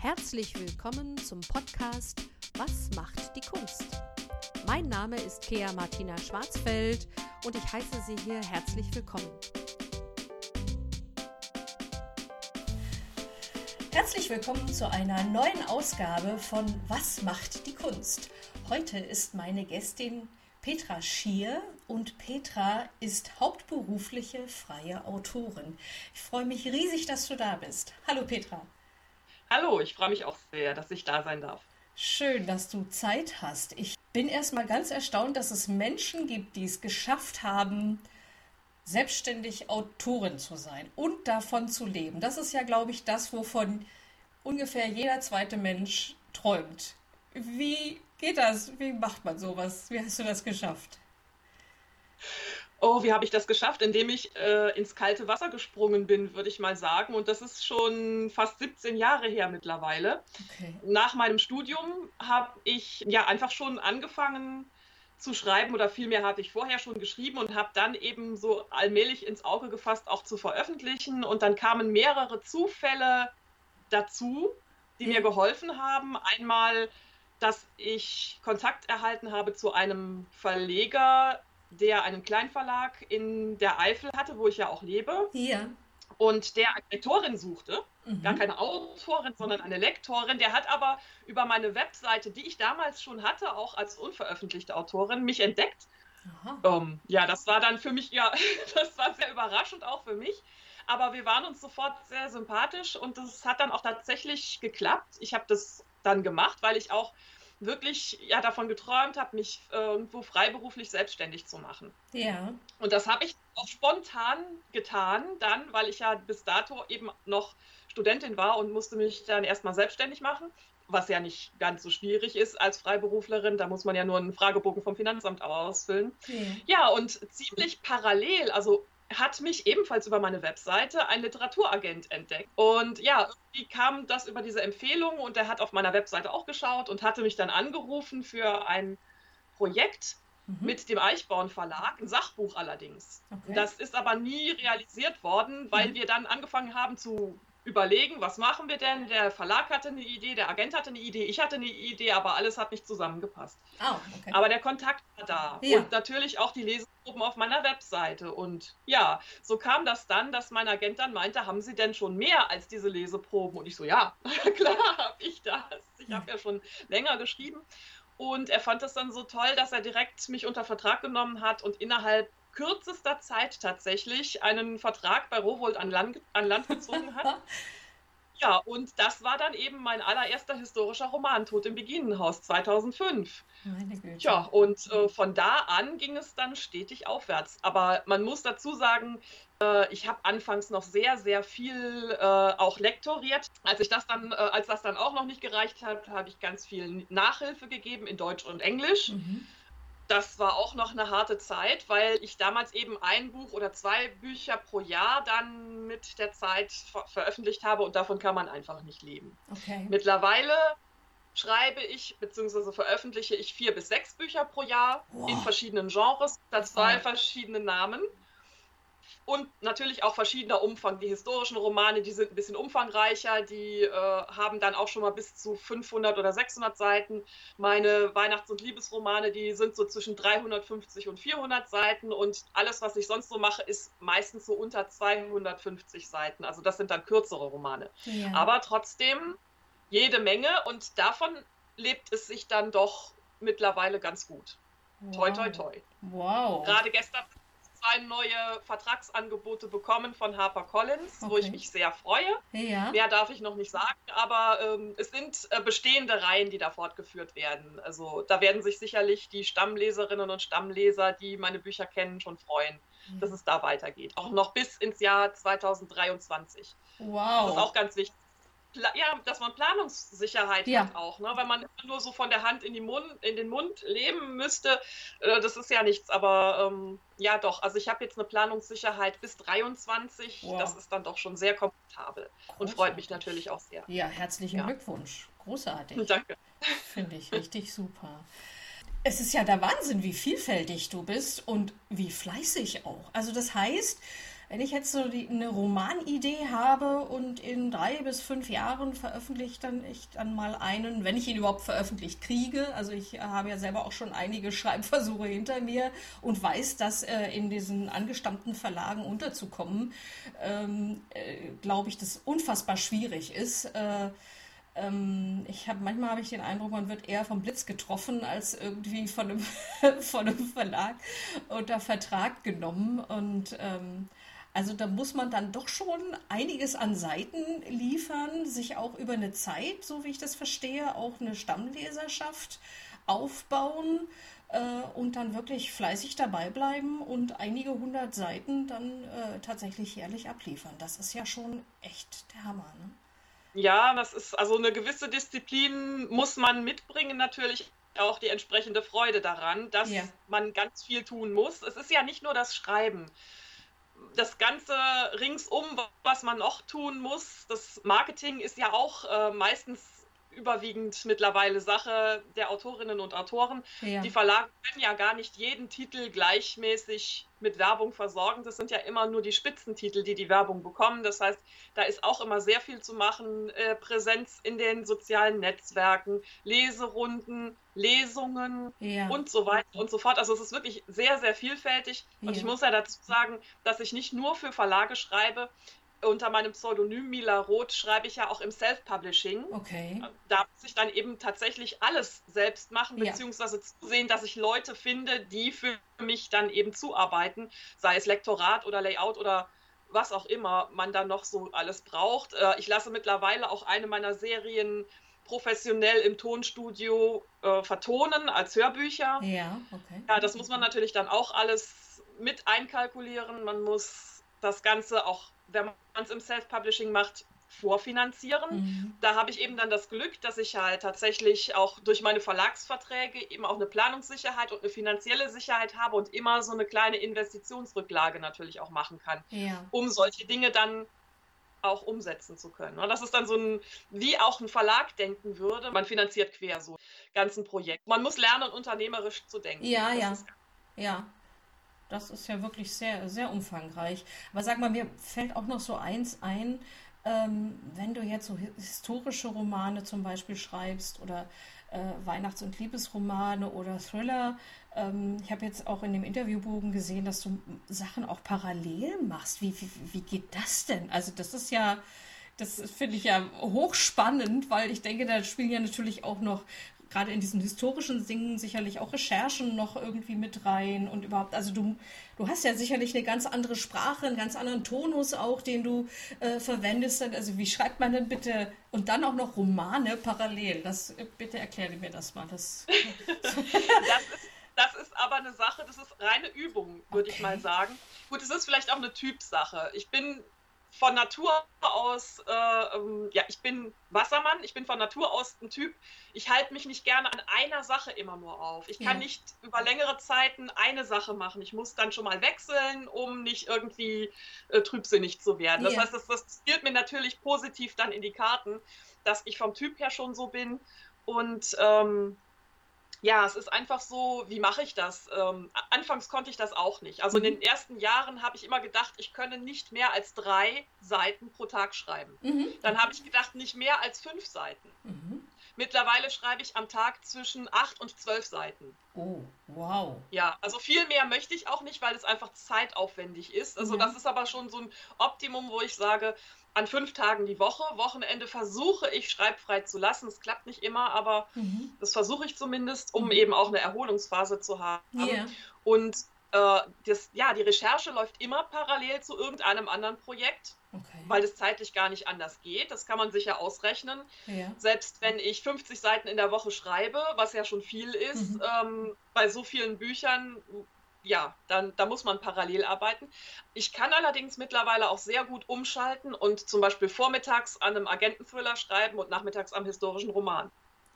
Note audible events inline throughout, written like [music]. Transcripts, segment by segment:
Herzlich willkommen zum Podcast Was macht die Kunst? Mein Name ist Kea Martina Schwarzfeld und ich heiße Sie hier herzlich willkommen. Herzlich willkommen zu einer neuen Ausgabe von Was macht die Kunst? Heute ist meine Gästin Petra Schier und Petra ist hauptberufliche freie Autorin. Ich freue mich riesig, dass du da bist. Hallo Petra. Hallo, ich freue mich auch sehr, dass ich da sein darf. Schön, dass du Zeit hast. Ich bin erstmal ganz erstaunt, dass es Menschen gibt, die es geschafft haben, selbstständig Autorin zu sein und davon zu leben. Das ist ja, glaube ich, das, wovon ungefähr jeder zweite Mensch träumt. Wie geht das? Wie macht man sowas? Wie hast du das geschafft? Oh, wie habe ich das geschafft? Indem ich äh, ins kalte Wasser gesprungen bin, würde ich mal sagen. Und das ist schon fast 17 Jahre her mittlerweile. Okay. Nach meinem Studium habe ich ja einfach schon angefangen zu schreiben oder vielmehr hatte ich vorher schon geschrieben und habe dann eben so allmählich ins Auge gefasst, auch zu veröffentlichen. Und dann kamen mehrere Zufälle dazu, die mir geholfen haben. Einmal, dass ich Kontakt erhalten habe zu einem Verleger, der einen Kleinverlag in der Eifel hatte, wo ich ja auch lebe. Ja. Und der eine Lektorin suchte, mhm. gar keine Autorin, sondern eine Lektorin. Der hat aber über meine Webseite, die ich damals schon hatte, auch als unveröffentlichte Autorin, mich entdeckt. Ähm, ja, das war dann für mich, ja, [laughs] das war sehr überraschend auch für mich. Aber wir waren uns sofort sehr sympathisch und das hat dann auch tatsächlich geklappt. Ich habe das dann gemacht, weil ich auch wirklich ja davon geträumt habe, mich irgendwo freiberuflich selbstständig zu machen. Ja. Und das habe ich auch spontan getan, dann, weil ich ja bis dato eben noch Studentin war und musste mich dann erstmal selbstständig machen, was ja nicht ganz so schwierig ist als Freiberuflerin. Da muss man ja nur einen Fragebogen vom Finanzamt ausfüllen. Ja, ja und ziemlich parallel, also hat mich ebenfalls über meine Webseite ein Literaturagent entdeckt. Und ja, irgendwie kam das über diese Empfehlung und er hat auf meiner Webseite auch geschaut und hatte mich dann angerufen für ein Projekt mhm. mit dem Eichborn Verlag, ein Sachbuch allerdings. Okay. Das ist aber nie realisiert worden, weil mhm. wir dann angefangen haben zu überlegen, was machen wir denn? Der Verlag hatte eine Idee, der Agent hatte eine Idee, ich hatte eine Idee, aber alles hat nicht zusammengepasst. Oh, okay. Aber der Kontakt war da. Ja. Und natürlich auch die Leseproben auf meiner Webseite. Und ja, so kam das dann, dass mein Agent dann meinte, haben Sie denn schon mehr als diese Leseproben? Und ich so, ja, [laughs] klar habe ich das. Ich habe ja schon länger geschrieben. Und er fand das dann so toll, dass er direkt mich unter Vertrag genommen hat und innerhalb kürzester Zeit tatsächlich einen Vertrag bei Rowold an Land, an Land gezogen hat. [laughs] ja, und das war dann eben mein allererster historischer Roman, Tod im Beginenhaus 2005. Meine Güte. Tja, und äh, von da an ging es dann stetig aufwärts. Aber man muss dazu sagen, äh, ich habe anfangs noch sehr, sehr viel äh, auch lektoriert. Als ich das dann, äh, als das dann auch noch nicht gereicht hat, habe ich ganz viel Nachhilfe gegeben in Deutsch und Englisch. Mhm das war auch noch eine harte Zeit, weil ich damals eben ein Buch oder zwei Bücher pro Jahr dann mit der Zeit ver veröffentlicht habe und davon kann man einfach nicht leben. Okay. Mittlerweile schreibe ich bzw. veröffentliche ich vier bis sechs Bücher pro Jahr wow. in verschiedenen Genres, das zwei verschiedene Namen und natürlich auch verschiedener Umfang. Die historischen Romane, die sind ein bisschen umfangreicher, die äh, haben dann auch schon mal bis zu 500 oder 600 Seiten. Meine Weihnachts- und Liebesromane, die sind so zwischen 350 und 400 Seiten und alles, was ich sonst so mache, ist meistens so unter 250 Seiten. Also das sind dann kürzere Romane. Ja. Aber trotzdem jede Menge und davon lebt es sich dann doch mittlerweile ganz gut. Wow. Toi, toi, toi. Wow. Gerade gestern zwei neue Vertragsangebote bekommen von HarperCollins, okay. wo ich mich sehr freue. Ja. Mehr darf ich noch nicht sagen, aber ähm, es sind äh, bestehende Reihen, die da fortgeführt werden. Also da werden sich sicherlich die Stammleserinnen und Stammleser, die meine Bücher kennen, schon freuen, mhm. dass es da weitergeht. Auch noch bis ins Jahr 2023. Wow. Das ist auch ganz wichtig ja, dass man Planungssicherheit ja. hat auch, ne? Wenn man nur so von der Hand in, die Mund, in den Mund leben müsste, äh, das ist ja nichts, aber ähm, ja doch, also ich habe jetzt eine Planungssicherheit bis 23, wow. das ist dann doch schon sehr komfortabel Großartig. und freut mich natürlich auch sehr. Ja, herzlichen ja. Glückwunsch, großartig. [laughs] Danke. Finde ich richtig super. Es ist ja der Wahnsinn, wie vielfältig du bist und wie fleißig auch. Also das heißt, wenn ich jetzt so die, eine Romanidee habe und in drei bis fünf Jahren veröffentliche dann ich dann mal einen, wenn ich ihn überhaupt veröffentlicht kriege. Also ich habe ja selber auch schon einige [laughs] Schreibversuche hinter mir und weiß, dass äh, in diesen angestammten Verlagen unterzukommen, ähm, äh, glaube ich, das unfassbar schwierig ist. Äh, ähm, ich habe manchmal habe ich den Eindruck, man wird eher vom Blitz getroffen als irgendwie von einem, [laughs] von einem Verlag unter Vertrag genommen. Und ähm, also da muss man dann doch schon einiges an Seiten liefern, sich auch über eine Zeit, so wie ich das verstehe, auch eine Stammleserschaft aufbauen äh, und dann wirklich fleißig dabei bleiben und einige hundert Seiten dann äh, tatsächlich jährlich abliefern. Das ist ja schon echt der Hammer. Ne? Ja, das ist also eine gewisse Disziplin muss man mitbringen, natürlich auch die entsprechende Freude daran, dass ja. man ganz viel tun muss. Es ist ja nicht nur das Schreiben. Das Ganze ringsum, was man noch tun muss, das Marketing ist ja auch äh, meistens überwiegend mittlerweile Sache der Autorinnen und Autoren. Ja. Die Verlage können ja gar nicht jeden Titel gleichmäßig mit Werbung versorgen. Das sind ja immer nur die Spitzentitel, die die Werbung bekommen. Das heißt, da ist auch immer sehr viel zu machen. Äh, Präsenz in den sozialen Netzwerken, Leserunden, Lesungen ja. und so weiter und so fort. Also es ist wirklich sehr, sehr vielfältig. Und ja. ich muss ja dazu sagen, dass ich nicht nur für Verlage schreibe unter meinem Pseudonym Mila Roth schreibe ich ja auch im Self-Publishing. Okay. Da muss ich dann eben tatsächlich alles selbst machen, beziehungsweise zusehen, dass ich Leute finde, die für mich dann eben zuarbeiten, sei es Lektorat oder Layout oder was auch immer man dann noch so alles braucht. Äh, ich lasse mittlerweile auch eine meiner Serien professionell im Tonstudio äh, vertonen als Hörbücher. Ja, okay. Ja, das muss man natürlich dann auch alles mit einkalkulieren. Man muss das Ganze auch wenn man es im Self-Publishing macht, vorfinanzieren. Mhm. Da habe ich eben dann das Glück, dass ich halt tatsächlich auch durch meine Verlagsverträge eben auch eine Planungssicherheit und eine finanzielle Sicherheit habe und immer so eine kleine Investitionsrücklage natürlich auch machen kann, ja. um solche Dinge dann auch umsetzen zu können. Und das ist dann so ein, wie auch ein Verlag denken würde. Man finanziert quer so ganzen Projekt. Man muss lernen, unternehmerisch zu denken. Ja, das ja. Ja. Das ist ja wirklich sehr, sehr umfangreich. Aber sag mal, mir fällt auch noch so eins ein, ähm, wenn du jetzt so historische Romane zum Beispiel schreibst oder äh, Weihnachts- und Liebesromane oder Thriller. Ähm, ich habe jetzt auch in dem Interviewbogen gesehen, dass du Sachen auch parallel machst. Wie, wie, wie geht das denn? Also das ist ja, das finde ich ja hochspannend, weil ich denke, da spielen ja natürlich auch noch gerade in diesen historischen Dingen sicherlich auch Recherchen noch irgendwie mit rein und überhaupt, also du, du hast ja sicherlich eine ganz andere Sprache, einen ganz anderen Tonus auch, den du äh, verwendest. Also wie schreibt man denn bitte und dann auch noch Romane parallel? Das bitte erkläre mir das mal. Das, [laughs] das ist das ist aber eine Sache, das ist reine Übung, würde okay. ich mal sagen. Gut, es ist vielleicht auch eine Typsache. Ich bin von Natur aus, äh, ähm, ja, ich bin Wassermann, ich bin von Natur aus ein Typ, ich halte mich nicht gerne an einer Sache immer nur auf. Ich kann ja. nicht über längere Zeiten eine Sache machen. Ich muss dann schon mal wechseln, um nicht irgendwie äh, trübsinnig zu werden. Das ja. heißt, das, das spielt mir natürlich positiv dann in die Karten, dass ich vom Typ her schon so bin. Und ähm, ja, es ist einfach so, wie mache ich das? Ähm, anfangs konnte ich das auch nicht. Also mhm. in den ersten Jahren habe ich immer gedacht, ich könne nicht mehr als drei Seiten pro Tag schreiben. Mhm. Dann habe ich gedacht, nicht mehr als fünf Seiten. Mhm. Mittlerweile schreibe ich am Tag zwischen acht und zwölf Seiten. Oh, wow. Ja, also viel mehr möchte ich auch nicht, weil es einfach zeitaufwendig ist. Also das ist aber schon so ein Optimum, wo ich sage, an fünf Tagen die Woche. Wochenende versuche ich schreibfrei zu lassen. Es klappt nicht immer, aber mhm. das versuche ich zumindest, um mhm. eben auch eine Erholungsphase zu haben. Yeah. Und äh, das, ja, die Recherche läuft immer parallel zu irgendeinem anderen Projekt, okay. weil es zeitlich gar nicht anders geht. Das kann man sicher ausrechnen. Ja. Selbst wenn ich 50 Seiten in der Woche schreibe, was ja schon viel ist, mhm. ähm, bei so vielen Büchern ja, dann da muss man parallel arbeiten. Ich kann allerdings mittlerweile auch sehr gut umschalten und zum Beispiel vormittags an einem Agententhriller schreiben und nachmittags am historischen Roman.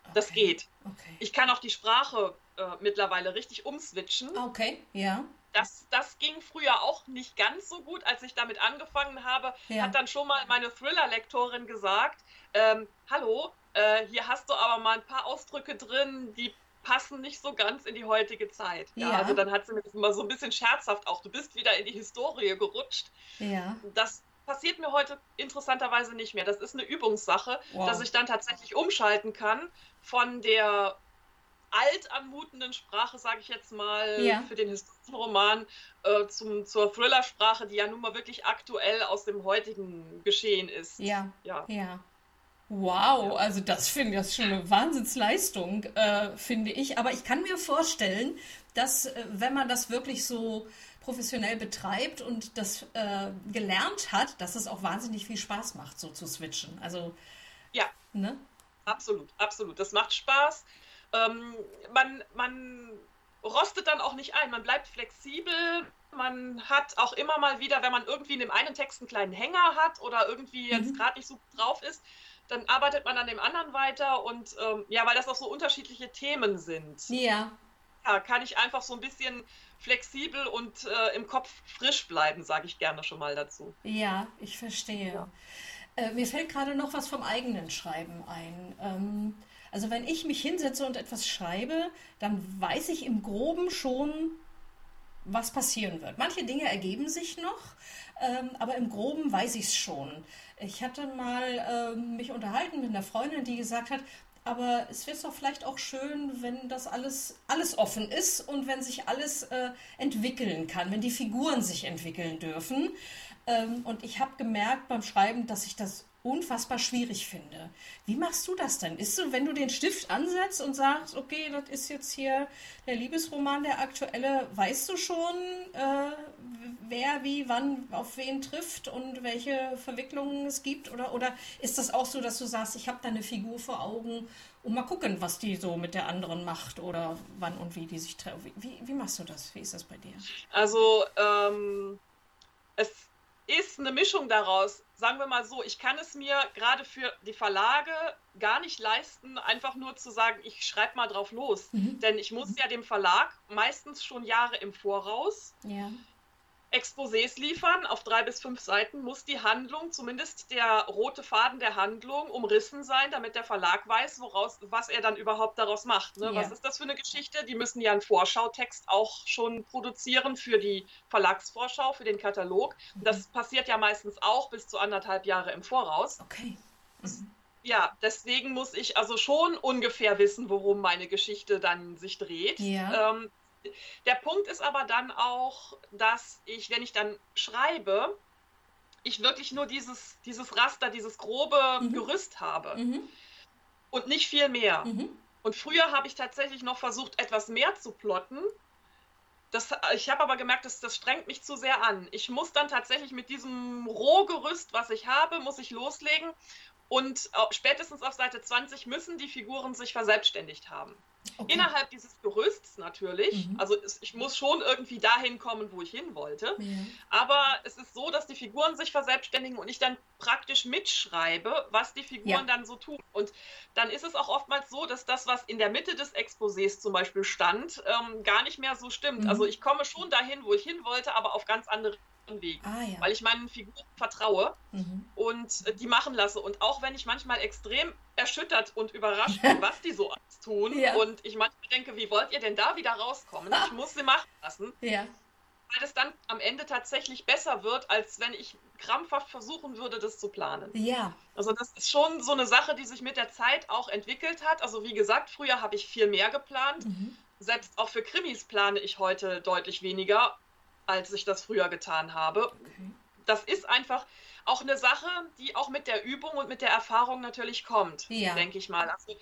Okay. Das geht. Okay. Ich kann auch die Sprache äh, mittlerweile richtig umswitchen. Okay, ja. Das, das ging früher auch nicht ganz so gut, als ich damit angefangen habe. Ja. Hat dann schon mal meine Thriller-Lektorin gesagt: ähm, Hallo, äh, hier hast du aber mal ein paar Ausdrücke drin, die passen nicht so ganz in die heutige Zeit. Ja, ja. Also dann hat sie mir immer so ein bisschen scherzhaft auch, du bist wieder in die Historie gerutscht. Ja. Das passiert mir heute interessanterweise nicht mehr. Das ist eine Übungssache, wow. dass ich dann tatsächlich umschalten kann von der alt anmutenden Sprache, sage ich jetzt mal, ja. für den historischen Roman äh, zum, zur Thriller-Sprache, die ja nun mal wirklich aktuell aus dem heutigen Geschehen ist. Ja, ja. ja. Wow, also das finde ich schon eine Wahnsinnsleistung, äh, finde ich. Aber ich kann mir vorstellen, dass äh, wenn man das wirklich so professionell betreibt und das äh, gelernt hat, dass es auch wahnsinnig viel Spaß macht, so zu switchen. Also ja, ne? absolut, absolut. Das macht Spaß. Ähm, man, man rostet dann auch nicht ein. Man bleibt flexibel. Man hat auch immer mal wieder, wenn man irgendwie in dem einen Text einen kleinen Hänger hat oder irgendwie jetzt mhm. gerade nicht so drauf ist, dann arbeitet man an dem anderen weiter und ähm, ja, weil das auch so unterschiedliche Themen sind. Ja. Ja, kann ich einfach so ein bisschen flexibel und äh, im Kopf frisch bleiben, sage ich gerne schon mal dazu. Ja, ich verstehe. Ja. Äh, mir fällt gerade noch was vom eigenen Schreiben ein. Ähm, also wenn ich mich hinsetze und etwas schreibe, dann weiß ich im groben schon, was passieren wird. Manche Dinge ergeben sich noch, ähm, aber im groben weiß ich es schon. Ich hatte mal ähm, mich unterhalten mit einer Freundin, die gesagt hat, aber es wäre doch vielleicht auch schön, wenn das alles, alles offen ist und wenn sich alles äh, entwickeln kann, wenn die Figuren sich entwickeln dürfen. Ähm, und ich habe gemerkt beim Schreiben, dass ich das unfassbar schwierig finde. Wie machst du das denn? Ist so, wenn du den Stift ansetzt und sagst, okay, das ist jetzt hier der Liebesroman, der aktuelle, weißt du schon, äh, wer wie wann auf wen trifft und welche Verwicklungen es gibt? Oder, oder ist das auch so, dass du sagst, ich habe da eine Figur vor Augen und mal gucken, was die so mit der anderen macht oder wann und wie die sich treffen? Wie, wie, wie machst du das? Wie ist das bei dir? Also, ähm, es ist eine Mischung daraus. Sagen wir mal so, ich kann es mir gerade für die Verlage gar nicht leisten, einfach nur zu sagen, ich schreibe mal drauf los. Mhm. Denn ich muss ja dem Verlag meistens schon Jahre im Voraus ja. Exposés liefern. Auf drei bis fünf Seiten muss die Handlung, zumindest der rote Faden der Handlung, umrissen sein, damit der Verlag weiß, woraus, was er dann überhaupt daraus macht. Ne? Ja. Was ist das für eine Geschichte? Die müssen ja einen Vorschautext auch schon produzieren für die Verlagsvorschau, für den Katalog. Mhm. Das passiert ja meistens auch bis zu anderthalb Jahre im Voraus. Okay. Mhm. Ja, deswegen muss ich also schon ungefähr wissen, worum meine Geschichte dann sich dreht. Ja. Ähm, der Punkt ist aber dann auch, dass ich, wenn ich dann schreibe, ich wirklich nur dieses, dieses Raster, dieses grobe mhm. Gerüst habe mhm. und nicht viel mehr. Mhm. Und früher habe ich tatsächlich noch versucht, etwas mehr zu plotten. Das, ich habe aber gemerkt, dass, das strengt mich zu sehr an. Ich muss dann tatsächlich mit diesem Rohgerüst, was ich habe, muss ich loslegen. Und spätestens auf Seite 20 müssen die Figuren sich verselbstständigt haben. Okay. Innerhalb dieses Gerüsts natürlich. Mhm. Also es, ich muss schon irgendwie dahin kommen, wo ich hin wollte. Ja. Aber es ist so, dass die Figuren sich verselbstständigen und ich dann praktisch mitschreibe, was die Figuren ja. dann so tun. Und dann ist es auch oftmals so, dass das, was in der Mitte des Exposés zum Beispiel stand, ähm, gar nicht mehr so stimmt. Mhm. Also ich komme schon dahin, wo ich hin wollte, aber auf ganz andere Weg, ah, ja. weil ich meinen Figuren vertraue mhm. und äh, die machen lasse. Und auch wenn ich manchmal extrem erschüttert und überrascht [laughs] bin, was die so alles tun ja. und ich manchmal denke, wie wollt ihr denn da wieder rauskommen? Ich muss sie machen lassen. Ja. Weil es dann am Ende tatsächlich besser wird, als wenn ich krampfhaft versuchen würde, das zu planen. Ja. Also das ist schon so eine Sache, die sich mit der Zeit auch entwickelt hat. Also wie gesagt, früher habe ich viel mehr geplant. Mhm. Selbst auch für Krimis plane ich heute deutlich weniger als ich das früher getan habe. Okay. Das ist einfach auch eine Sache, die auch mit der Übung und mit der Erfahrung natürlich kommt, ja. denke ich mal. Also,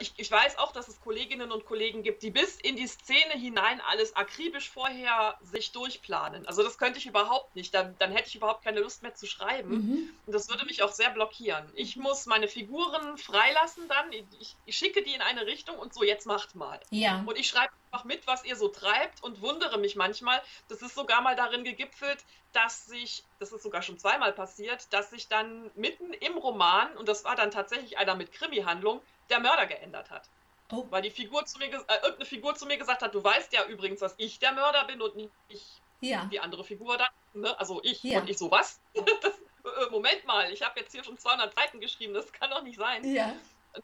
ich, ich, weiß auch, dass es Kolleginnen und Kollegen gibt, die bis in die Szene hinein alles akribisch vorher sich durchplanen. Also das könnte ich überhaupt nicht. Dann, dann hätte ich überhaupt keine Lust mehr zu schreiben. Mhm. Und das würde mich auch sehr blockieren. Ich muss meine Figuren freilassen dann. Ich, ich, schicke die in eine Richtung und so, jetzt macht mal. Ja. Und ich schreibe einfach mit, was ihr so treibt und wundere mich manchmal. Das ist sogar mal darin gegipfelt, dass sich, das ist sogar schon zweimal passiert, dass sich dann mitten im Roman, und das war dann tatsächlich einer mit Krimi-Handlung, der Mörder geändert hat. Oh. Weil die Figur zu mir, äh, irgendeine Figur zu mir gesagt hat, du weißt ja übrigens, dass ich der Mörder bin und nicht ich, ja. die andere Figur dann. Ne? Also ich ja. und ich so was. [laughs] das, äh, Moment mal, ich habe jetzt hier schon 200 Seiten geschrieben, das kann doch nicht sein. Ja.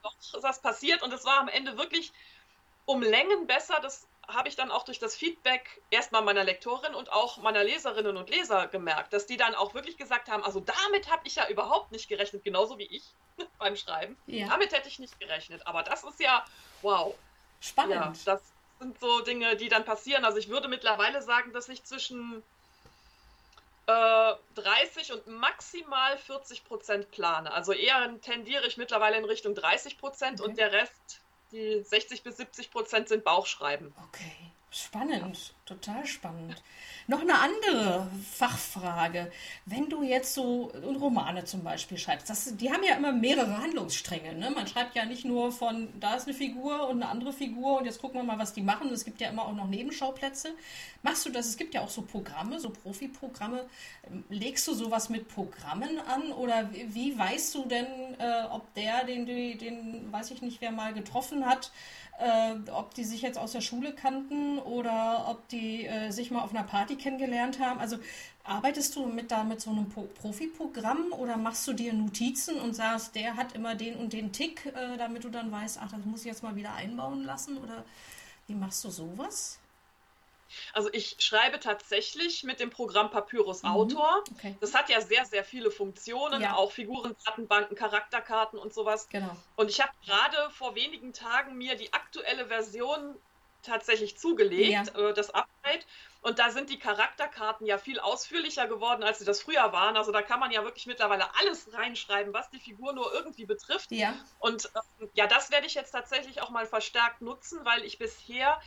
Doch ist das passiert und es war am Ende wirklich um Längen besser. Das habe ich dann auch durch das Feedback erstmal meiner Lektorin und auch meiner Leserinnen und Leser gemerkt, dass die dann auch wirklich gesagt haben, also damit habe ich ja überhaupt nicht gerechnet, genauso wie ich [laughs] beim Schreiben. Ja. Damit hätte ich nicht gerechnet. Aber das ist ja, wow. Spannend. Ja, das sind so Dinge, die dann passieren. Also ich würde mittlerweile sagen, dass ich zwischen äh, 30 und maximal 40 Prozent plane. Also eher tendiere ich mittlerweile in Richtung 30 Prozent okay. und der Rest die 60 bis 70 Prozent sind Bauchschreiben. Okay, spannend, total spannend. Noch eine andere Fachfrage. Wenn du jetzt so Romane zum Beispiel schreibst, das, die haben ja immer mehrere Handlungsstränge. Ne? Man schreibt ja nicht nur von, da ist eine Figur und eine andere Figur und jetzt gucken wir mal, was die machen. Es gibt ja immer auch noch Nebenschauplätze. Machst du das? Es gibt ja auch so Programme, so Profi-Programme. Legst du sowas mit Programmen an oder wie weißt du denn, äh, ob der, den, den, den, weiß ich nicht, wer mal getroffen hat, äh, ob die sich jetzt aus der Schule kannten oder ob die äh, sich mal auf einer Party kennengelernt haben. Also arbeitest du mit da mit so einem Profi-Programm oder machst du dir Notizen und sagst, der hat immer den und den Tick, äh, damit du dann weißt, ach, das muss ich jetzt mal wieder einbauen lassen? Oder wie machst du sowas? Also ich schreibe tatsächlich mit dem Programm Papyrus mhm. Autor. Okay. Das hat ja sehr, sehr viele Funktionen, ja. auch Figurendatenbanken, Charakterkarten und sowas. Genau. Und ich habe gerade vor wenigen Tagen mir die aktuelle Version tatsächlich zugelegt, ja. äh, das Update. Und da sind die Charakterkarten ja viel ausführlicher geworden, als sie das früher waren. Also da kann man ja wirklich mittlerweile alles reinschreiben, was die Figur nur irgendwie betrifft. Ja. Und ähm, ja, das werde ich jetzt tatsächlich auch mal verstärkt nutzen, weil ich bisher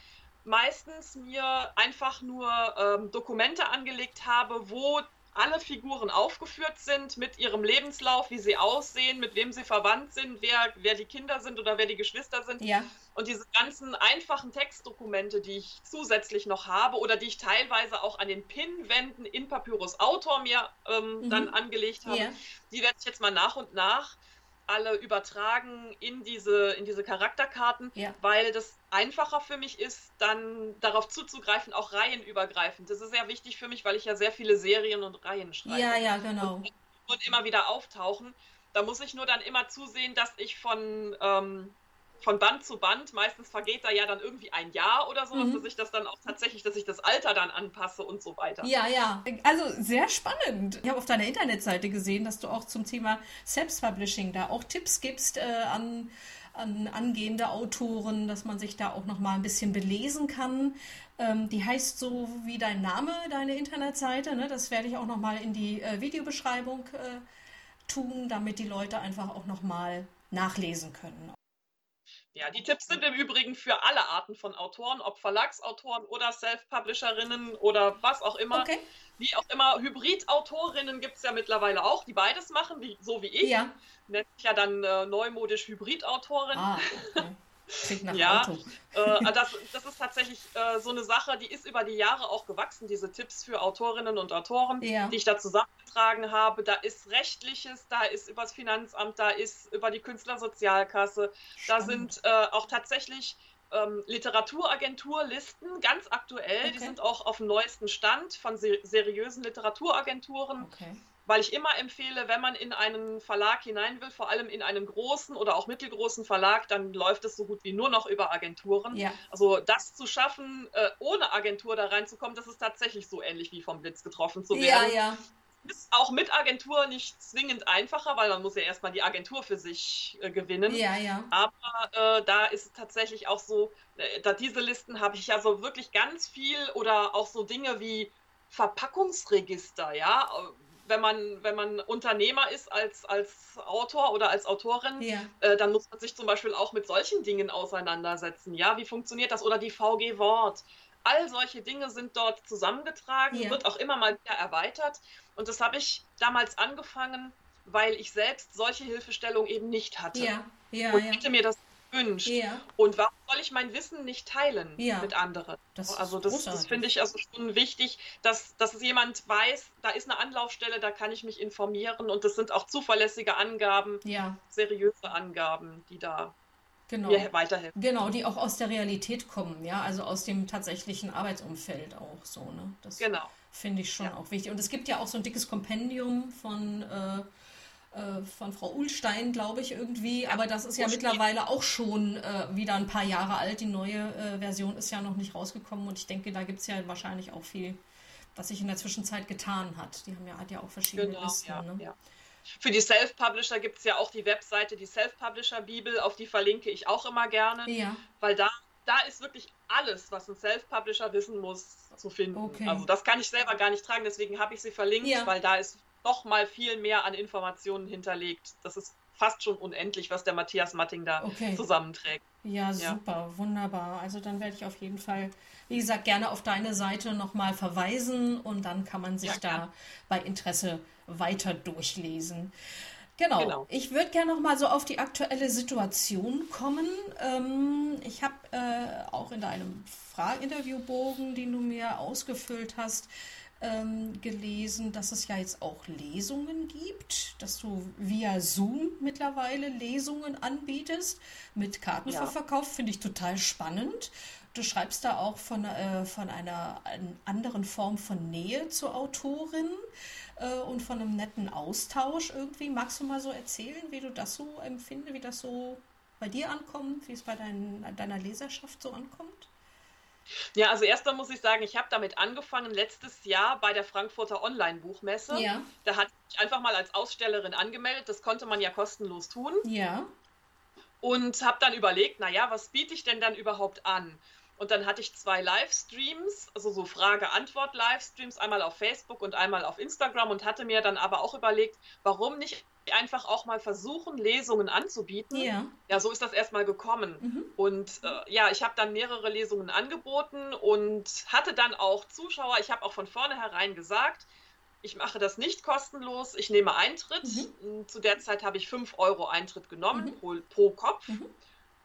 meistens mir einfach nur ähm, Dokumente angelegt habe, wo alle Figuren aufgeführt sind mit ihrem Lebenslauf, wie sie aussehen, mit wem sie verwandt sind, wer, wer die Kinder sind oder wer die Geschwister sind. Ja. Und diese ganzen einfachen Textdokumente, die ich zusätzlich noch habe oder die ich teilweise auch an den Pinwänden in Papyrus Autor mir ähm, mhm. dann angelegt habe, ja. die werde ich jetzt mal nach und nach alle übertragen in diese, in diese Charakterkarten, ja. weil das einfacher für mich ist, dann darauf zuzugreifen, auch reihenübergreifend. Das ist sehr wichtig für mich, weil ich ja sehr viele Serien und Reihen schreibe. Ja, ja, genau. Und, und immer wieder auftauchen. Da muss ich nur dann immer zusehen, dass ich von ähm, von Band zu Band, meistens vergeht da ja dann irgendwie ein Jahr oder so, mhm. dass ich das dann auch tatsächlich, dass ich das Alter dann anpasse und so weiter. Ja, ja. Also sehr spannend. Ich habe auf deiner Internetseite gesehen, dass du auch zum Thema Self-Publishing da auch Tipps gibst äh, an, an angehende Autoren, dass man sich da auch noch mal ein bisschen belesen kann. Ähm, die heißt so wie dein Name, deine Internetseite. Ne? Das werde ich auch noch mal in die äh, Videobeschreibung äh, tun, damit die Leute einfach auch noch mal nachlesen können. Ja, die Tipps sind im Übrigen für alle Arten von Autoren, ob Verlagsautoren oder Self-Publisherinnen oder was auch immer. Okay. Wie auch immer, Hybrid-Autorinnen gibt es ja mittlerweile auch, die beides machen, wie, so wie ich. Ja. Nennt sich ja dann äh, neumodisch Hybrid-Autorin. Ah, okay. [laughs] Klingt nach ja, Auto. Äh, [laughs] das, das, ist tatsächlich äh, so eine Sache, die ist über die Jahre auch gewachsen, diese Tipps für Autorinnen und Autoren, ja. die ich da zusammengetragen habe. Da ist Rechtliches, da ist über das Finanzamt, da ist über die Künstlersozialkasse, Spannend. da sind äh, auch tatsächlich ähm, Literaturagenturlisten, ganz aktuell, okay. die sind auch auf dem neuesten Stand von ser seriösen Literaturagenturen. Okay weil ich immer empfehle, wenn man in einen Verlag hinein will, vor allem in einen großen oder auch mittelgroßen Verlag, dann läuft es so gut wie nur noch über Agenturen. Ja. Also das zu schaffen, äh, ohne Agentur da reinzukommen, das ist tatsächlich so ähnlich wie vom Blitz getroffen zu werden. Ja, ja. Ist auch mit Agentur nicht zwingend einfacher, weil man muss ja erstmal die Agentur für sich äh, gewinnen. Ja, ja. Aber äh, da ist es tatsächlich auch so, äh, da diese Listen habe ich ja so wirklich ganz viel oder auch so Dinge wie Verpackungsregister, ja, wenn man, wenn man Unternehmer ist als, als Autor oder als Autorin, ja. äh, dann muss man sich zum Beispiel auch mit solchen Dingen auseinandersetzen. Ja, wie funktioniert das? Oder die VG Wort. All solche Dinge sind dort zusammengetragen, ja. wird auch immer mal wieder erweitert. Und das habe ich damals angefangen, weil ich selbst solche Hilfestellung eben nicht hatte. Ja, ja, und hätte mir das wünscht. Ja. Und warum soll ich mein Wissen nicht teilen ja. mit anderen? Das also das, das finde ich also schon wichtig, dass, dass jemand weiß, da ist eine Anlaufstelle, da kann ich mich informieren und das sind auch zuverlässige Angaben, ja. seriöse Angaben, die da genau. mir weiterhelfen. Genau, die auch aus der Realität kommen, ja, also aus dem tatsächlichen Arbeitsumfeld auch so, ne? Das genau. finde ich schon ja. auch wichtig. Und es gibt ja auch so ein dickes Kompendium von äh, äh, von Frau Uhlstein, glaube ich, irgendwie. Aber das ist ja mittlerweile auch schon äh, wieder ein paar Jahre alt. Die neue äh, Version ist ja noch nicht rausgekommen und ich denke, da gibt es ja wahrscheinlich auch viel, was sich in der Zwischenzeit getan hat. Die haben ja, hat ja auch verschiedene genau, Listen. Ja, ne? ja. Für die Self-Publisher gibt es ja auch die Webseite, die Self-Publisher-Bibel, auf die verlinke ich auch immer gerne. Ja. Weil da, da ist wirklich alles, was ein Self-Publisher wissen muss, zu finden. Okay. Also das kann ich selber gar nicht tragen, deswegen habe ich sie verlinkt, ja. weil da ist noch mal viel mehr an Informationen hinterlegt. Das ist fast schon unendlich, was der Matthias Matting da okay. zusammenträgt. Ja, super, ja. wunderbar. Also dann werde ich auf jeden Fall, wie gesagt, gerne auf deine Seite nochmal verweisen und dann kann man sich ja, da bei Interesse weiter durchlesen. Genau. genau. Ich würde gerne noch mal so auf die aktuelle Situation kommen. Ähm, ich habe äh, auch in deinem Frageinterviewbogen, den du mir ausgefüllt hast, ähm, gelesen, dass es ja jetzt auch Lesungen gibt, dass du via Zoom mittlerweile Lesungen anbietest mit Kartenverkauf. Ja. Finde ich total spannend. Du schreibst da auch von, äh, von einer anderen Form von Nähe zur Autorin äh, und von einem netten Austausch irgendwie. Magst du mal so erzählen, wie du das so empfindest, wie das so bei dir ankommt, wie es bei dein, deiner Leserschaft so ankommt? Ja, also erstmal muss ich sagen, ich habe damit angefangen letztes Jahr bei der Frankfurter Online-Buchmesse. Ja. Da hatte ich einfach mal als Ausstellerin angemeldet. Das konnte man ja kostenlos tun. Ja. Und habe dann überlegt, naja, was biete ich denn dann überhaupt an? Und dann hatte ich zwei Livestreams, also so Frage-Antwort-Livestreams, einmal auf Facebook und einmal auf Instagram und hatte mir dann aber auch überlegt, warum nicht einfach auch mal versuchen, Lesungen anzubieten. Ja, ja so ist das erstmal gekommen. Mhm. Und äh, ja, ich habe dann mehrere Lesungen angeboten und hatte dann auch Zuschauer. Ich habe auch von vornherein gesagt, ich mache das nicht kostenlos, ich nehme Eintritt. Mhm. Zu der Zeit habe ich 5 Euro Eintritt genommen mhm. pro, pro, Kopf.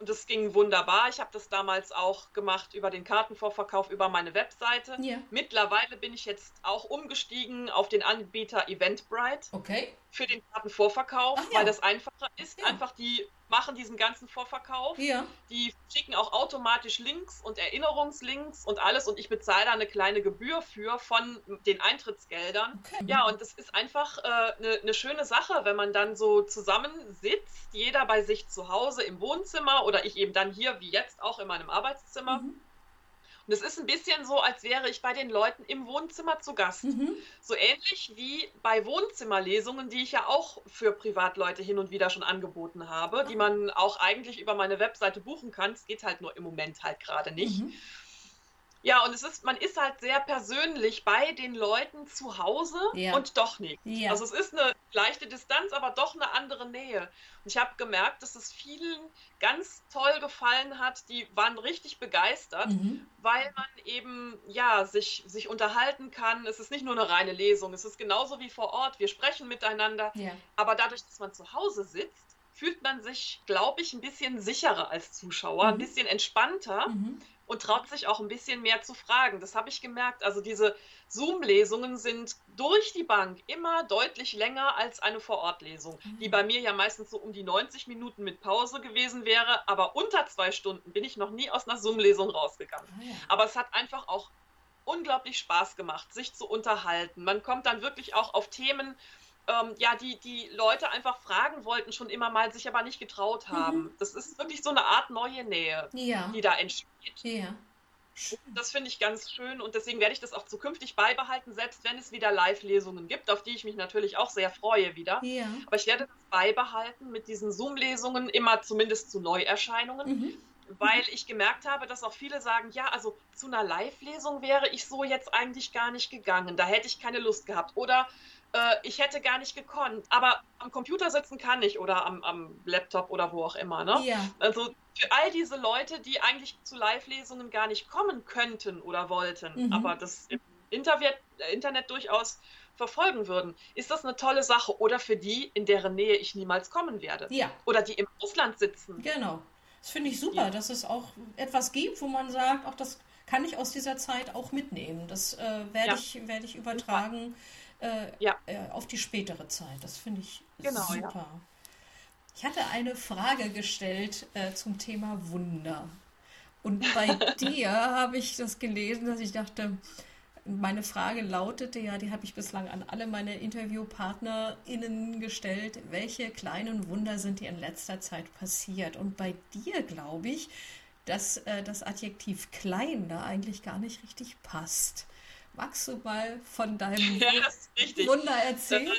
Und das ging wunderbar. Ich habe das damals auch gemacht über den Kartenvorverkauf, über meine Webseite. Ja. Mittlerweile bin ich jetzt auch umgestiegen auf den Anbieter Eventbrite. Okay für den Kartenvorverkauf, ja. weil das einfacher ist. Ja. Einfach die machen diesen ganzen Vorverkauf. Ja. Die schicken auch automatisch Links und Erinnerungslinks und alles und ich bezahle da eine kleine Gebühr für von den Eintrittsgeldern. Okay. Ja, und das ist einfach eine äh, ne schöne Sache, wenn man dann so zusammensitzt, jeder bei sich zu Hause im Wohnzimmer oder ich eben dann hier wie jetzt auch in meinem Arbeitszimmer. Mhm und es ist ein bisschen so, als wäre ich bei den Leuten im Wohnzimmer zu Gast. Mhm. So ähnlich wie bei Wohnzimmerlesungen, die ich ja auch für Privatleute hin und wieder schon angeboten habe, die man auch eigentlich über meine Webseite buchen kann. Es geht halt nur im Moment halt gerade nicht. Mhm. Ja, und es ist, man ist halt sehr persönlich bei den Leuten zu Hause ja. und doch nicht. Ja. Also es ist eine leichte Distanz, aber doch eine andere Nähe. Und ich habe gemerkt, dass es vielen ganz toll gefallen hat. Die waren richtig begeistert, mhm. weil man eben ja sich, sich unterhalten kann. Es ist nicht nur eine reine Lesung, es ist genauso wie vor Ort. Wir sprechen miteinander. Ja. Aber dadurch, dass man zu Hause sitzt, fühlt man sich, glaube ich, ein bisschen sicherer als Zuschauer, mhm. ein bisschen entspannter. Mhm und traut sich auch ein bisschen mehr zu fragen. Das habe ich gemerkt. Also diese Zoom-Lesungen sind durch die Bank immer deutlich länger als eine Vorortlesung, mhm. die bei mir ja meistens so um die 90 Minuten mit Pause gewesen wäre. Aber unter zwei Stunden bin ich noch nie aus einer Zoom-Lesung rausgegangen. Oh ja. Aber es hat einfach auch unglaublich Spaß gemacht, sich zu unterhalten. Man kommt dann wirklich auch auf Themen, ähm, ja, die, die Leute einfach fragen wollten, schon immer mal, sich aber nicht getraut mhm. haben. Mhm. Das ist wirklich so eine Art neue Nähe, ja. die da entsteht. Ja. Das finde ich ganz schön und deswegen werde ich das auch zukünftig beibehalten, selbst wenn es wieder Live-Lesungen gibt, auf die ich mich natürlich auch sehr freue wieder. Ja. Aber ich werde das beibehalten mit diesen Zoom-Lesungen, immer zumindest zu Neuerscheinungen. Mhm weil ich gemerkt habe, dass auch viele sagen, ja, also zu einer Live-Lesung wäre ich so jetzt eigentlich gar nicht gegangen, da hätte ich keine Lust gehabt. Oder äh, ich hätte gar nicht gekonnt. Aber am Computer sitzen kann ich oder am, am Laptop oder wo auch immer. Ne? Ja. Also für all diese Leute, die eigentlich zu Live-Lesungen gar nicht kommen könnten oder wollten, mhm. aber das im Internet, äh, Internet durchaus verfolgen würden, ist das eine tolle Sache. Oder für die, in deren Nähe ich niemals kommen werde. Ja. Oder die im Ausland sitzen. Genau. Das finde ich super, ja. dass es auch etwas gibt, wo man sagt, auch das kann ich aus dieser Zeit auch mitnehmen. Das äh, werde ja. ich, werd ich übertragen äh, ja. äh, auf die spätere Zeit. Das finde ich genau, super. Ja. Ich hatte eine Frage gestellt äh, zum Thema Wunder. Und bei [laughs] dir habe ich das gelesen, dass ich dachte, meine Frage lautete ja, die habe ich bislang an alle meine InterviewpartnerInnen gestellt. Welche kleinen Wunder sind dir in letzter Zeit passiert? Und bei dir glaube ich, dass äh, das Adjektiv klein da eigentlich gar nicht richtig passt. Magst du mal von deinem [laughs] ja, Wunder erzählen?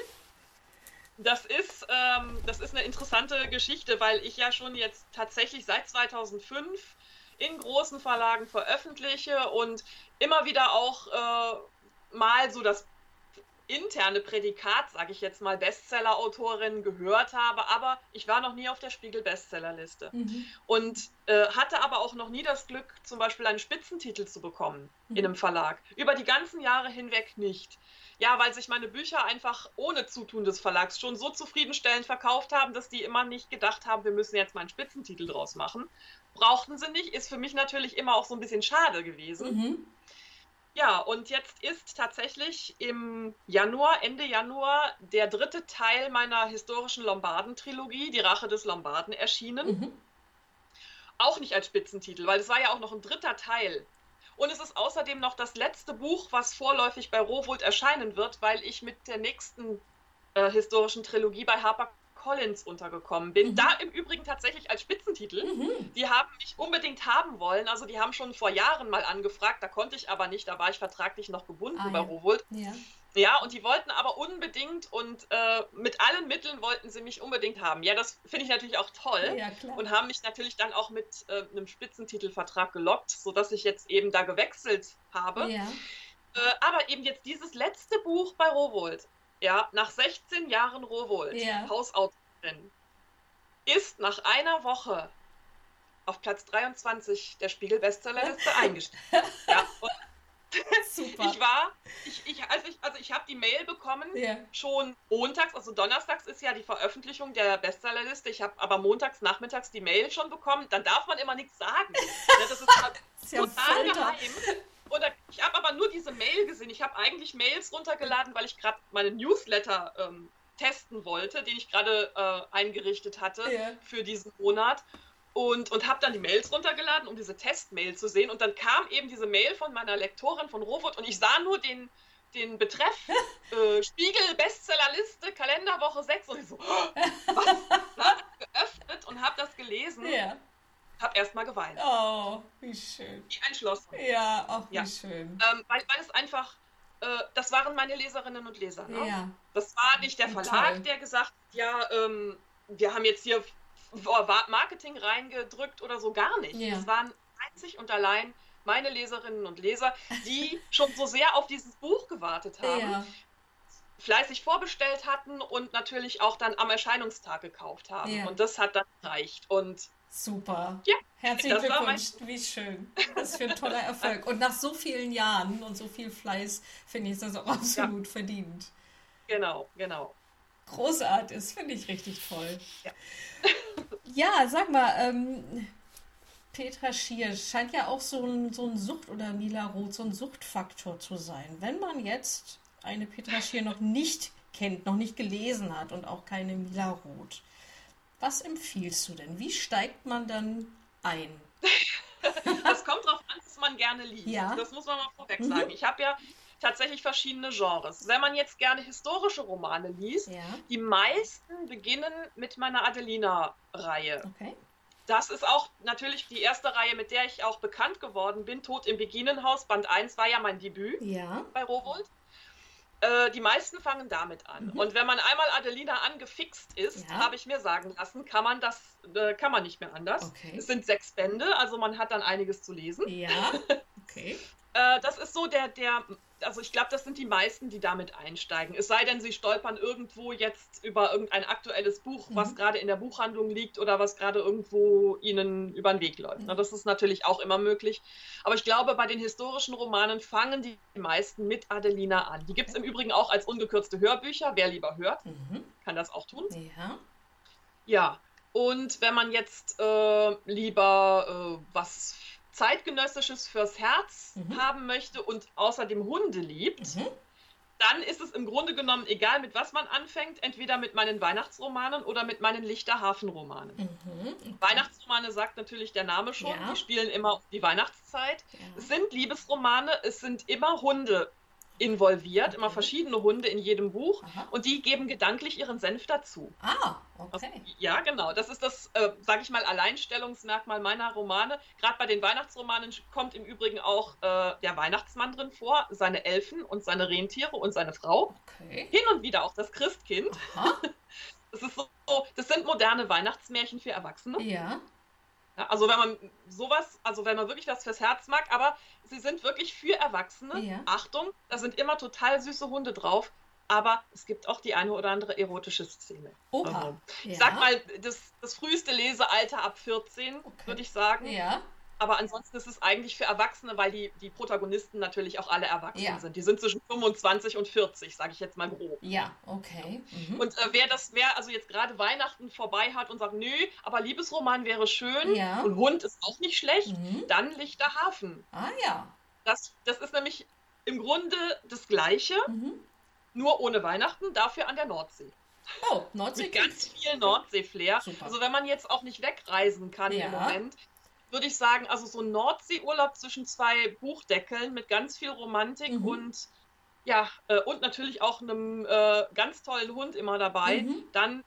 Das ist, ähm, das ist eine interessante Geschichte, weil ich ja schon jetzt tatsächlich seit 2005 in großen Verlagen veröffentliche und immer wieder auch äh, mal so das interne Prädikat, sage ich jetzt mal, Bestseller-Autorin gehört habe, aber ich war noch nie auf der Spiegel-Bestsellerliste. Mhm. Und äh, hatte aber auch noch nie das Glück, zum Beispiel einen Spitzentitel zu bekommen mhm. in einem Verlag. Über die ganzen Jahre hinweg nicht. Ja, weil sich meine Bücher einfach ohne Zutun des Verlags schon so zufriedenstellend verkauft haben, dass die immer nicht gedacht haben, wir müssen jetzt mal einen Spitzentitel draus machen. Brauchten sie nicht, ist für mich natürlich immer auch so ein bisschen schade gewesen. Mhm. Ja, und jetzt ist tatsächlich im Januar, Ende Januar, der dritte Teil meiner historischen Lombarden-Trilogie, Die Rache des Lombarden, erschienen. Mhm. Auch nicht als Spitzentitel, weil es war ja auch noch ein dritter Teil. Und es ist außerdem noch das letzte Buch, was vorläufig bei Rowold erscheinen wird, weil ich mit der nächsten äh, historischen Trilogie bei Harper Collins untergekommen bin. Mhm. Da im Übrigen tatsächlich als Spitzentitel. Mhm. Die haben mich unbedingt haben wollen. Also die haben schon vor Jahren mal angefragt, da konnte ich aber nicht, da war ich vertraglich noch gebunden ah, bei ja. Rowold. Ja. Ja, und die wollten aber unbedingt und äh, mit allen Mitteln wollten sie mich unbedingt haben. Ja, das finde ich natürlich auch toll. Ja, und haben mich natürlich dann auch mit äh, einem Spitzentitelvertrag gelockt, sodass ich jetzt eben da gewechselt habe. Ja. Äh, aber eben jetzt dieses letzte Buch bei Rowold, ja, nach 16 Jahren Rowold, ja. Hausautorin, ist nach einer Woche auf Platz 23 der Spiegel-Bestsellerliste [laughs] eingestiegen. ja, [laughs] Super. Ich war, ich, ich, also ich, also ich habe die Mail bekommen, yeah. schon montags, also donnerstags ist ja die Veröffentlichung der Bestsellerliste. Ich habe aber montags, nachmittags die Mail schon bekommen. Dann darf man immer nichts sagen. das ist, [laughs] das ist ja total geheim. Und ich habe aber nur diese Mail gesehen. Ich habe eigentlich Mails runtergeladen, weil ich gerade meinen Newsletter ähm, testen wollte, den ich gerade äh, eingerichtet hatte yeah. für diesen Monat. Und, und habe dann die Mails runtergeladen, um diese Testmail zu sehen. Und dann kam eben diese Mail von meiner Lektorin von Rowood und ich sah nur den, den Betreff [laughs] äh, Spiegel Bestsellerliste Kalenderwoche 6 und ich so, was? was? geöffnet und habe das gelesen. Ja. Hab erstmal geweint. Oh, wie schön. Wie entschlossen. Ja, auch wie ja. schön. Ähm, weil, weil es einfach, äh, das waren meine Leserinnen und Leser. Ne? Ja. Das war nicht der Verlag, Toll. der gesagt ja, ähm, wir haben jetzt hier Marketing reingedrückt oder so gar nicht. Ja. Es waren einzig und allein meine Leserinnen und Leser, die [laughs] schon so sehr auf dieses Buch gewartet haben, ja. fleißig vorbestellt hatten und natürlich auch dann am Erscheinungstag gekauft haben. Ja. Und das hat dann gereicht. Und Super. Ja, Herzlichen Glückwunsch, wie schön. Das ist für ein toller [laughs] Erfolg. Und nach so vielen Jahren und so viel Fleiß finde ich das auch absolut ja. verdient. Genau, genau. Großartig, finde ich richtig toll. Ja. [laughs] ja, sag mal, ähm, Petra Schier scheint ja auch so ein, so ein Sucht- oder Mila Roth so ein Suchtfaktor zu sein. Wenn man jetzt eine Petra Schier noch nicht kennt, noch nicht gelesen hat und auch keine Mila Roth, was empfiehlst du denn? Wie steigt man dann ein? [laughs] Das kommt darauf an, was man gerne liest. Ja. Das muss man mal vorweg mhm. sagen. Ich habe ja tatsächlich verschiedene Genres. Wenn man jetzt gerne historische Romane liest, ja. die meisten beginnen mit meiner Adelina-Reihe. Okay. Das ist auch natürlich die erste Reihe, mit der ich auch bekannt geworden bin. Tod im Beginenhaus, Band 1 war ja mein Debüt ja. bei Rowold. Äh, die meisten fangen damit an. Mhm. Und wenn man einmal Adelina angefixt ist, ja. habe ich mir sagen lassen, kann man das, äh, kann man nicht mehr anders. Okay. Es sind sechs Bände, also man hat dann einiges zu lesen. Ja. [laughs] Okay. Äh, das ist so der, der also ich glaube, das sind die meisten, die damit einsteigen. Es sei denn, sie stolpern irgendwo jetzt über irgendein aktuelles Buch, mhm. was gerade in der Buchhandlung liegt oder was gerade irgendwo ihnen über den Weg läuft. Mhm. Das ist natürlich auch immer möglich. Aber ich glaube, bei den historischen Romanen fangen die meisten mit Adelina an. Die gibt es im Übrigen auch als ungekürzte Hörbücher. Wer lieber hört, mhm. kann das auch tun. Ja. Ja. Und wenn man jetzt äh, lieber äh, was zeitgenössisches fürs Herz mhm. haben möchte und außerdem Hunde liebt, mhm. dann ist es im Grunde genommen egal, mit was man anfängt, entweder mit meinen Weihnachtsromanen oder mit meinen Lichterhafenromanen. Mhm, okay. Weihnachtsromane sagt natürlich der Name schon, ja. die spielen immer die Weihnachtszeit. Ja. Es sind Liebesromane, es sind immer Hunde involviert, okay. immer verschiedene Hunde in jedem Buch Aha. und die geben gedanklich ihren Senf dazu. Ah, okay. Also, ja, genau. Das ist das, äh, sage ich mal, Alleinstellungsmerkmal meiner Romane. Gerade bei den Weihnachtsromanen kommt im Übrigen auch äh, der Weihnachtsmann drin vor, seine Elfen und seine Rentiere und seine Frau. Okay. Hin und wieder auch das Christkind. [laughs] Das ist so, das sind moderne Weihnachtsmärchen für Erwachsene. Ja. Also wenn man sowas, also wenn man wirklich was fürs Herz mag, aber sie sind wirklich für Erwachsene. Ja. Achtung, da sind immer total süße Hunde drauf, aber es gibt auch die eine oder andere erotische Szene. Oha. Also, ich ja. sag mal, das, das früheste Lesealter ab 14, okay. würde ich sagen. Ja. Aber ansonsten ist es eigentlich für Erwachsene, weil die, die Protagonisten natürlich auch alle erwachsen ja. sind. Die sind zwischen 25 und 40, sage ich jetzt mal grob. Ja, okay. Mhm. Und äh, wer das, wer also jetzt gerade Weihnachten vorbei hat und sagt, nö, aber Liebesroman wäre schön ja. und Hund ist auch nicht schlecht, mhm. dann Lichter Hafen. Ah ja. Das, das ist nämlich im Grunde das Gleiche, mhm. nur ohne Weihnachten, dafür an der Nordsee. Oh, Nordsee. Mit ganz viel Nordsee-Flair. Also wenn man jetzt auch nicht wegreisen kann ja. im Moment, würde ich sagen, also so ein Nordseeurlaub zwischen zwei Buchdeckeln mit ganz viel Romantik mhm. und ja, äh, und natürlich auch einem äh, ganz tollen Hund immer dabei, mhm. dann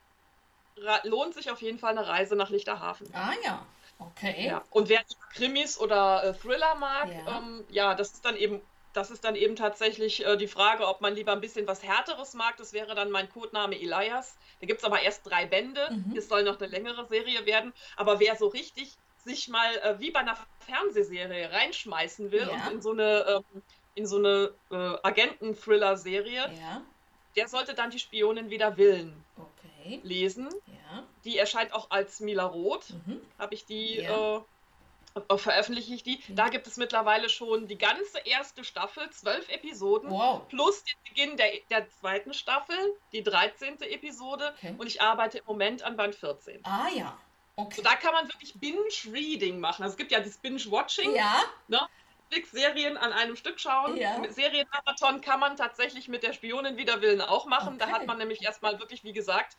lohnt sich auf jeden Fall eine Reise nach Lichterhafen. Ah ja, okay. Ja. Und wer Krimis oder äh, Thriller mag, ja. Ähm, ja, das ist dann eben das ist dann eben tatsächlich äh, die Frage, ob man lieber ein bisschen was Härteres mag. Das wäre dann mein Codename Elias. Da gibt es aber erst drei Bände. Mhm. Es soll noch eine längere Serie werden. Aber wer so richtig sich mal äh, wie bei einer Fernsehserie reinschmeißen will ja. und in so eine, ähm, in so eine äh, Agenten-Thriller-Serie, ja. der sollte dann die Spionin wieder Willen okay. lesen. Ja. Die erscheint auch als Mila Roth. Mhm. Habe ich die äh, veröffentliche ich die. Da gibt es mittlerweile schon die ganze erste Staffel, zwölf Episoden, wow. plus den Beginn der, der zweiten Staffel, die 13. Episode. Okay. Und ich arbeite im Moment an Band 14. Ah ja. Okay. So, da kann man wirklich Binge-Reading machen. Also es gibt ja das Binge-Watching. Ja. Ne? Serien an einem Stück schauen. Ja. Serienmarathon kann man tatsächlich mit der Spionin wider Willen auch machen. Okay. Da hat man nämlich erstmal wirklich, wie gesagt,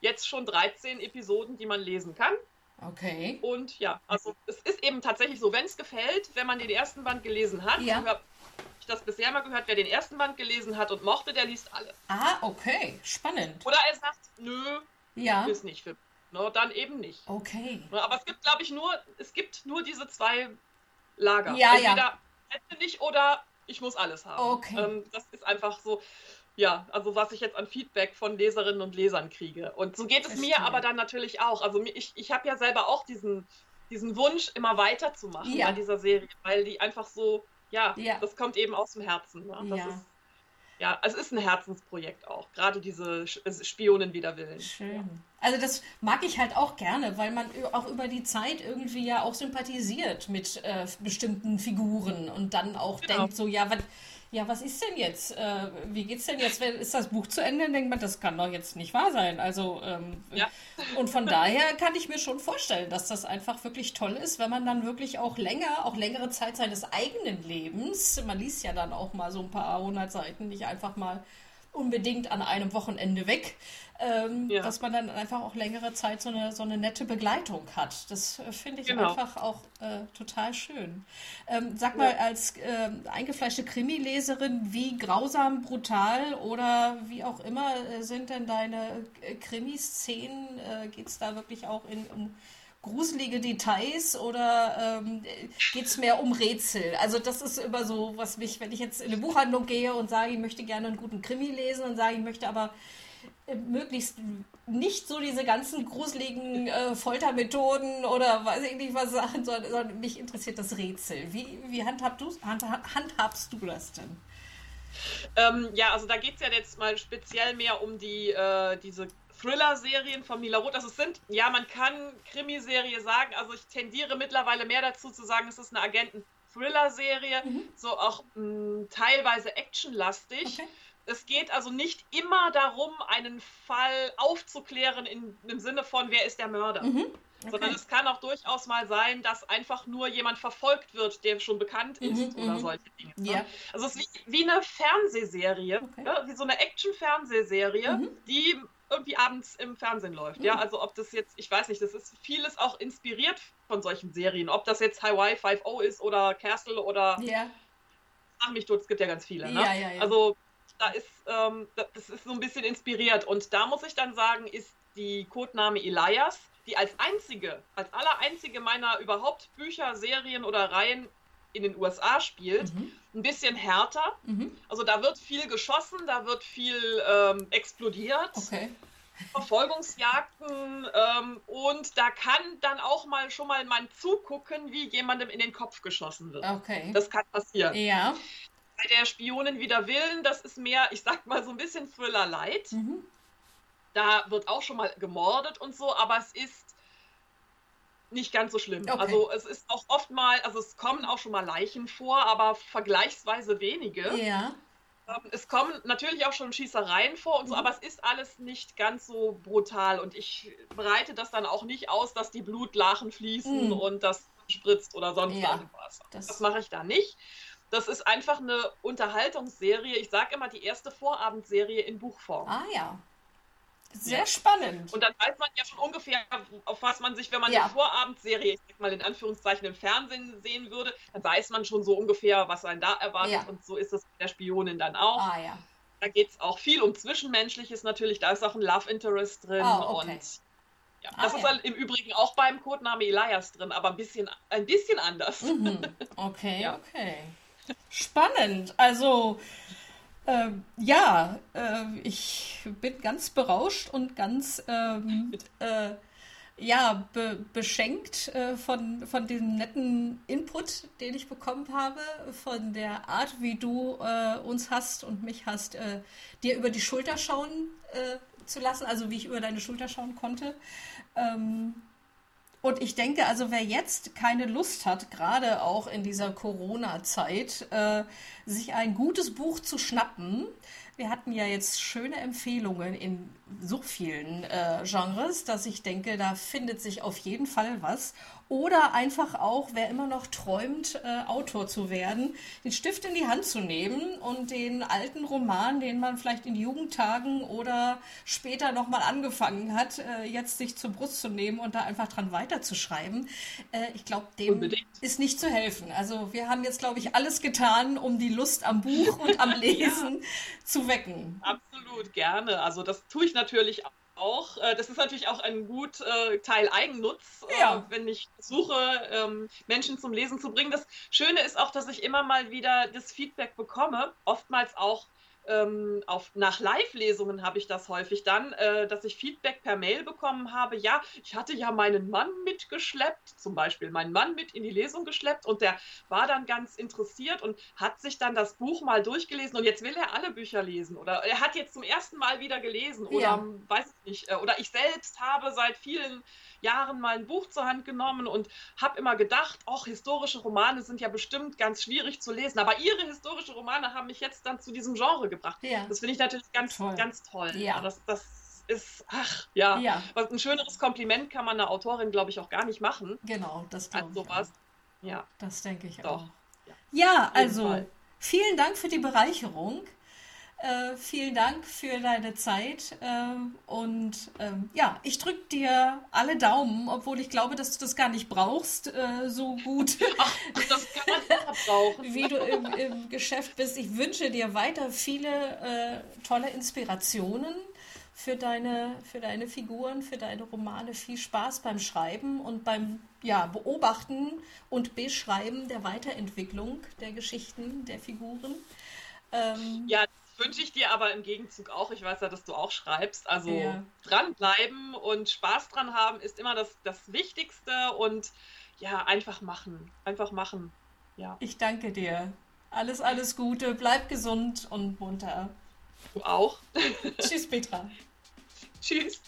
jetzt schon 13 Episoden, die man lesen kann. Okay. Und ja, also es ist eben tatsächlich so, wenn es gefällt, wenn man den ersten Band gelesen hat, ja. habe ich das bisher mal gehört, wer den ersten Band gelesen hat und mochte, der liest alle. Ah, okay, spannend. Oder er sagt, nö, ja. ist nicht für mich. Ne, dann eben nicht. Okay. Ne, aber es gibt, glaube ich, nur, es gibt nur diese zwei Lager. Ja, Entweder ja. hätte nicht oder ich muss alles haben. Okay. Ähm, das ist einfach so, ja, also was ich jetzt an Feedback von Leserinnen und Lesern kriege. Und so geht es Verstehe. mir aber dann natürlich auch. Also ich, ich habe ja selber auch diesen, diesen Wunsch, immer weiterzumachen ja. bei dieser Serie, weil die einfach so, ja, ja. das kommt eben aus dem Herzen. Ne? Das ja. ist ja, es ist ein Herzensprojekt auch. Gerade diese Spionen wider Willen. Schön. Also das mag ich halt auch gerne, weil man auch über die Zeit irgendwie ja auch sympathisiert mit äh, bestimmten Figuren und dann auch genau. denkt so, ja, was ja, was ist denn jetzt? Äh, wie geht's denn jetzt? Ist das Buch zu Ende? Dann denkt man, das kann doch jetzt nicht wahr sein. Also, ähm, ja. und von daher kann ich mir schon vorstellen, dass das einfach wirklich toll ist, wenn man dann wirklich auch länger, auch längere Zeit seines eigenen Lebens, man liest ja dann auch mal so ein paar hundert Seiten, nicht einfach mal unbedingt an einem Wochenende weg, ähm, ja. dass man dann einfach auch längere Zeit so eine, so eine nette Begleitung hat. Das äh, finde ich genau. einfach auch äh, total schön. Ähm, sag mal, als äh, eingefleischte Krimileserin, wie grausam, brutal oder wie auch immer äh, sind denn deine äh, Krimiszenen? Äh, Geht es da wirklich auch in, um gruselige Details oder ähm, geht es mehr um Rätsel? Also das ist immer so, was mich, wenn ich jetzt in eine Buchhandlung gehe und sage, ich möchte gerne einen guten Krimi lesen und sage, ich möchte aber äh, möglichst nicht so diese ganzen gruseligen äh, Foltermethoden oder weiß ich nicht was sagen, sondern, sondern mich interessiert das Rätsel. Wie, wie handhab hand, handhabst du das denn? Ähm, ja, also da geht es ja jetzt mal speziell mehr um die, äh, diese Thriller-Serien von Mila Roth. Also es sind, ja, man kann Krimiserie sagen, also ich tendiere mittlerweile mehr dazu zu sagen, es ist eine Agenten-Thriller-Serie, mhm. so auch mh, mm, teilweise actionlastig. Okay. Es geht also nicht immer darum, einen Fall aufzuklären in, im Sinne von, wer ist der Mörder. Mhm. Okay. Sondern es kann auch durchaus mal sein, dass einfach nur jemand verfolgt wird, der schon bekannt mhm, ist mhm, oder solche Dinge. Ne? Ja. Also es ist wie, wie eine Fernsehserie, okay. ja, wie so eine Action-Fernsehserie, mhm. die irgendwie abends im Fernsehen läuft. Mhm. Ja, also ob das jetzt, ich weiß nicht, das ist vieles auch inspiriert von solchen Serien. Ob das jetzt Hawaii 5.0 ist oder Castle oder ja. Ach mich tot, es gibt ja ganz viele. Ne? Ja, ja, ja. Also da ist, ähm, das ist so ein bisschen inspiriert. Und da muss ich dann sagen, ist die Codename Elias, die als einzige, als aller einzige meiner überhaupt Bücher, Serien oder Reihen in den USA spielt, mhm. ein bisschen härter. Mhm. Also da wird viel geschossen, da wird viel ähm, explodiert. Okay. Verfolgungsjagden ähm, und da kann dann auch mal schon mal man zugucken, wie jemandem in den Kopf geschossen wird. Okay. Das kann passieren. Ja. Bei der Spionin wider Willen, das ist mehr, ich sag mal so ein bisschen Thriller Light. Mhm. Da wird auch schon mal gemordet und so, aber es ist nicht ganz so schlimm. Okay. Also es ist auch oft mal, also es kommen auch schon mal Leichen vor, aber vergleichsweise wenige. Ja. Ähm, es kommen natürlich auch schon Schießereien vor und so, mhm. aber es ist alles nicht ganz so brutal und ich breite das dann auch nicht aus, dass die Blutlachen fließen mhm. und das spritzt oder sonst ja, irgendwas. Das, das mache ich da nicht. Das ist einfach eine Unterhaltungsserie. Ich sage immer die erste Vorabendserie in Buchform. Ah ja. Sehr spannend. Und dann weiß man ja schon ungefähr, auf was man sich, wenn man ja. eine Vorabendserie, ich sag mal in Anführungszeichen im Fernsehen sehen würde, dann weiß man schon so ungefähr, was einen da erwartet. Ja. Und so ist es mit der Spionin dann auch. Ah, ja. Da geht es auch viel um Zwischenmenschliches natürlich. Da ist auch ein Love Interest drin. Oh, okay. Und ja, ah, das ist halt im Übrigen auch beim Codename Elias drin, aber ein bisschen, ein bisschen anders. Mhm. Okay, [laughs] okay. Spannend. Also ähm, ja, äh, ich bin ganz berauscht und ganz ähm, [laughs] äh, ja, be beschenkt äh, von, von dem netten Input, den ich bekommen habe, von der Art, wie du äh, uns hast und mich hast, äh, dir über die Schulter schauen äh, zu lassen, also wie ich über deine Schulter schauen konnte. Ähm, und ich denke, also wer jetzt keine Lust hat, gerade auch in dieser Corona-Zeit, äh, sich ein gutes Buch zu schnappen, wir hatten ja jetzt schöne Empfehlungen in so vielen äh, Genres, dass ich denke, da findet sich auf jeden Fall was. Oder einfach auch, wer immer noch träumt, äh, Autor zu werden, den Stift in die Hand zu nehmen und den alten Roman, den man vielleicht in Jugendtagen oder später nochmal angefangen hat, äh, jetzt sich zur Brust zu nehmen und da einfach dran weiterzuschreiben. Äh, ich glaube, dem Unbedingt. ist nicht zu helfen. Also wir haben jetzt, glaube ich, alles getan, um die Lust am Buch und am [laughs] Lesen ja. zu wecken. Absolut, gerne. Also das tue ich natürlich auch auch. Äh, das ist natürlich auch ein gut äh, Teil Eigennutz, äh, ja. wenn ich versuche, ähm, Menschen zum Lesen zu bringen. Das Schöne ist auch, dass ich immer mal wieder das Feedback bekomme, oftmals auch ähm, auf, nach Live-Lesungen habe ich das häufig dann, äh, dass ich Feedback per Mail bekommen habe. Ja, ich hatte ja meinen Mann mitgeschleppt, zum Beispiel meinen Mann mit in die Lesung geschleppt und der war dann ganz interessiert und hat sich dann das Buch mal durchgelesen und jetzt will er alle Bücher lesen oder er hat jetzt zum ersten Mal wieder gelesen oder ja. weiß ich nicht. Äh, oder ich selbst habe seit vielen Jahren mal ein Buch zur Hand genommen und habe immer gedacht, ach, historische Romane sind ja bestimmt ganz schwierig zu lesen. Aber ihre historische Romane haben mich jetzt dann zu diesem Genre gebracht. Ja. Das finde ich natürlich ganz toll. Ganz toll. Ja. Das, das ist, ach, ja. ja. Was, ein schöneres Kompliment kann man einer Autorin, glaube ich, auch gar nicht machen. Genau, das glaube sowas. Ja. Das denke ich Doch. auch. Ja, ja also vielen Dank für die Bereicherung. Äh, vielen Dank für deine Zeit äh, und ähm, ja, ich drücke dir alle Daumen, obwohl ich glaube, dass du das gar nicht brauchst, äh, so gut. [laughs] Ach. [laughs] Wie du im, im, Geschäft bist. Ich wünsche dir weiter viele äh, tolle Inspirationen für deine, für deine Figuren, für deine Romane. Viel Spaß beim Schreiben und beim ja, Beobachten und Beschreiben der Weiterentwicklung der Geschichten, der Figuren. Ähm, ja, wünsche ich dir aber im Gegenzug auch. Ich weiß ja, dass du auch schreibst. Also ja. dranbleiben und Spaß dran haben ist immer das, das Wichtigste und ja, einfach machen. Einfach machen. Ja. Ich danke dir. Alles, alles Gute. Bleib gesund und munter. Du auch. Tschüss, Petra. [laughs] Tschüss.